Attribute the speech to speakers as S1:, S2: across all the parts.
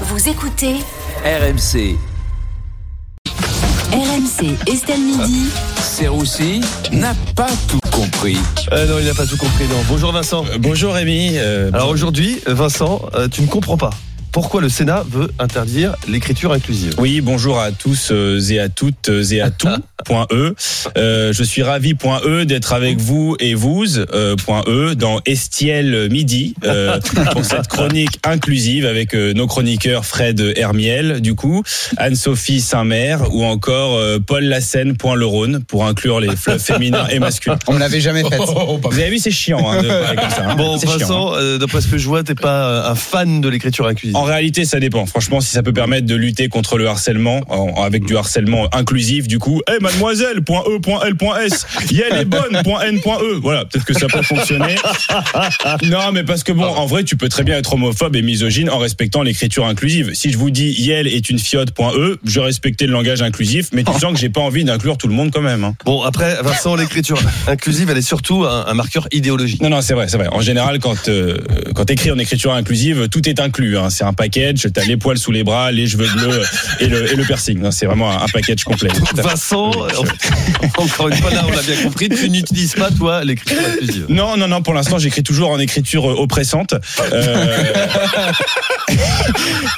S1: Vous écoutez
S2: RMC,
S1: RMC Estelle Midi.
S2: Serroussi n'a pas tout compris.
S3: Euh, non, il n'a pas tout compris. Non. Bonjour Vincent.
S4: Euh, Bonjour Rémi. Euh,
S3: Alors aujourd'hui, Vincent, euh, tu ne comprends pas pourquoi le Sénat veut interdire l'écriture inclusive.
S4: oui, bonjour à tous euh, et à toutes euh, et à tout. point E. Euh, je suis ravi point E d'être avec vous et vous euh, point E dans Estiel Midi euh, pour cette chronique inclusive avec euh, nos chroniqueurs Fred Hermiel du coup, Anne-Sophie Saint-Mer ou encore euh, Paul Lassen point le Rhône pour inclure les fleuves féminins et masculins.
S5: On me l'avait jamais fait.
S4: Vous avez vu, c'est chiant hein, de parler comme ça. hein.
S3: Bon,
S4: C'est chiant, hein.
S3: Vincent, euh, d'après ce que je vois, t'es pas un fan de l'écriture inclusive.
S4: En réalité, ça dépend. Franchement, si ça peut permettre de lutter contre le harcèlement, en- avec du harcèlement inclusif, du coup, hey, mademoiselle, point E, point L, point S, Yel est bonne, point N, point E. Voilà, peut-être que ça peut fonctionner. non, mais parce que bon, en vrai, tu peux très bien être homophobe et misogyne en respectant l'écriture inclusive. Si je vous dis Yel est une fiotte, point E, je respectais le langage inclusif, mais tu sens que j'ai pas envie d'inclure tout le monde quand même. hein.
S3: Bon, après, Vincent, l'écriture inclusive, elle est surtout un, un marqueur idéologique.
S4: Non, non, c'est vrai, c'est vrai. En général, quand euh, quand t'écris en écriture inclusive, tout est inclus. Hein. C'est un package. T'as les poils sous les bras, les cheveux bleus et le et le piercing. C'est vraiment un, un package complet.
S3: Vincent, encore une fois, là, on l'a bien compris, tu n'utilises pas, toi, l'écriture inclusive.
S4: Non, non, non. Pour l'instant, j'écris toujours en écriture oppressante. Euh,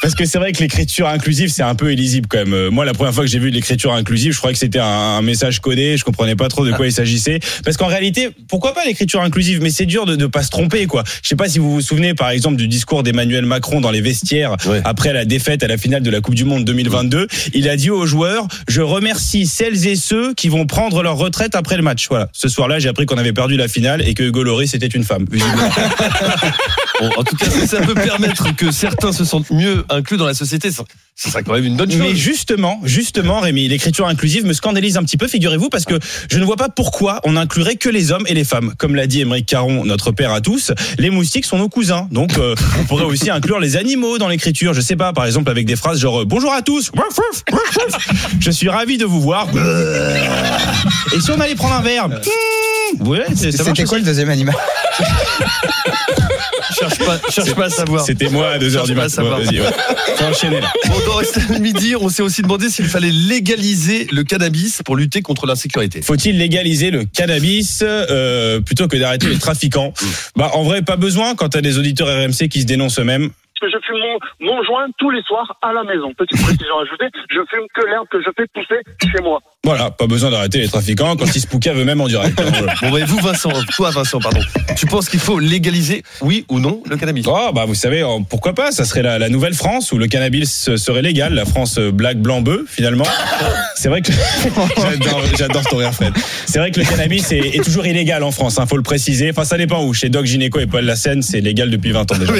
S4: Parce que c'est vrai que l'écriture inclusive, c'est un peu illisible quand même. Euh, Moi, la première fois que j'ai vu de l'écriture inclusive, je croyais que c'était un, message codé. Je comprenais pas trop de quoi il s'agissait. Parce qu'en réalité, pourquoi pas l'écriture inclusive? Mais c'est dur de ne pas se tromper, quoi. Je sais pas si vous vous souvenez, par exemple, du discours d'Emmanuel Macron dans les vestiaires
S3: Ouais.
S4: après la défaite à la finale de la Coupe du Monde 2022. Il a dit aux joueurs "Je remercie celles et ceux qui vont prendre leur retraite après le match." Voilà. Ce soir-là, j'ai appris qu'on avait perdu la finale et que Hugo Lloris était une femme.
S3: Bon, en tout cas, ça peut permettre que certains se sentent mieux inclus dans la société, ça ça serait quand même une bonne chose.
S4: Mais justement, justement, Rémi, l'écriture inclusive me scandalise un petit peu, figurez-vous, parce que je ne vois pas pourquoi on inclurait que les hommes et les femmes. Comme l'a dit Émeric Caron, notre père à tous, les moustiques sont nos cousins. Donc, euh, on pourrait aussi inclure les animaux dans l'écriture. Je sais pas, par exemple, avec des phrases genre euh, Bonjour à tous, je suis ravi de vous voir. Et si on allait prendre un verre? Ouais, c'est- ça marche
S5: C'était quoi
S4: aussi.
S5: le deuxième animal?
S3: cherche pas, cherche pas à savoir.
S4: C'était moi à 2h
S3: Cherche
S4: du
S3: pas à
S4: matin. vas-y, ouais. Là.
S3: Bon, dans Midi, on s'est aussi demandé s'il fallait légaliser le cannabis pour lutter contre l'insécurité.
S4: Faut-il légaliser le cannabis euh, plutôt que d'arrêter les trafiquants? Bah en vrai pas besoin quand t'as des auditeurs RMC qui se dénoncent eux-mêmes.
S6: Parce que je fume mon, mon joint tous les soirs à la maison. Petite précision ajoutée, je fume que l'herbe que je fais pousser chez moi.
S4: Voilà, pas besoin d'arrêter les trafiquants quand ils se poucavent eux-mêmes en direct.
S3: Bon, mais vous, Vincent, toi, Vincent, pardon, tu penses qu'il faut légaliser, oui ou non, le cannabis?
S4: Oh bah vous savez pourquoi pas ça serait la, la nouvelle France où le cannabis serait légal. La France euh, black blanc bœuf finalement. C'est vrai que j'adore ton rire Fred. C'est vrai que le cannabis est, est toujours illégal en France hein, faut le préciser. Enfin ça dépend où. Chez Doc Gynéco et Paul Lassen c'est légal depuis 20 ans déjà.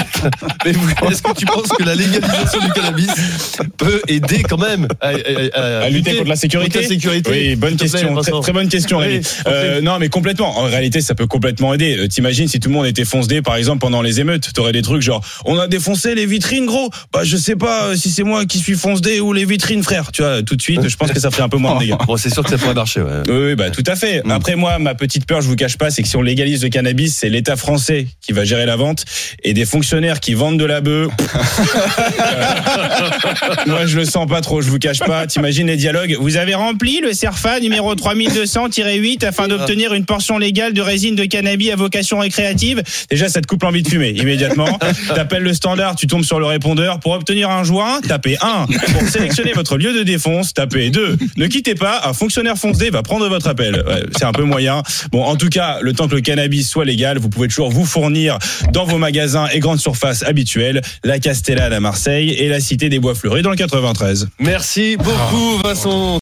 S3: Mais vous- est-ce que tu penses que la légalisation du cannabis peut aider quand même à, à-
S4: à lutter contre la sécurité.
S3: contre la sécurité
S4: Oui, bonne
S3: plaît,
S4: question, très, bonne question, Rémi. Euh, non, mais complètement. En réalité, ça peut complètement aider. Euh, T'imagines si tout le monde était foncé, par exemple, pendant les émeutes, t'aurais des trucs genre, on a défoncé les vitrines, gros. Bah, je sais pas euh, si c'est moi qui suis foncé ou les vitrines, frère. Tu vois, tout de suite, je pense que ça ferait un peu moins de dégâts.
S3: Bon, c'est sûr que ça pourrait marcher. Ouais.
S4: Oui, oui, bah tout à fait.
S3: Mm.
S4: Après moi, ma petite peur, je vous cache pas, c'est que si on légalise le cannabis, c'est l'État français qui va gérer la vente et des fonctionnaires qui vendent de la bœuf. moi, je le sens pas trop, je vous cache pas. T'imagines les dialogues Vous avez rempli le CERFA numéro 3200-8 afin d'obtenir une portion légale de résine de cannabis à vocation récréative. Déjà, ça te coupe l'envie de fumer immédiatement. T'appelles le standard, tu tombes sur le répondeur. Pour obtenir un joint, tapez 1. Pour sélectionner votre lieu de défonce, tapez 2. Ne quittez pas, un fonctionnaire foncé va prendre votre appel. Ouais, c'est un peu moyen. Bon, en tout cas, le temps que le cannabis soit légal, vous pouvez toujours vous fournir dans vos magasins et grandes surfaces habituelles, la Castellane à Marseille et la Cité des Bois Fleuris dans le 93.
S3: Merci beaucoup, Vincent.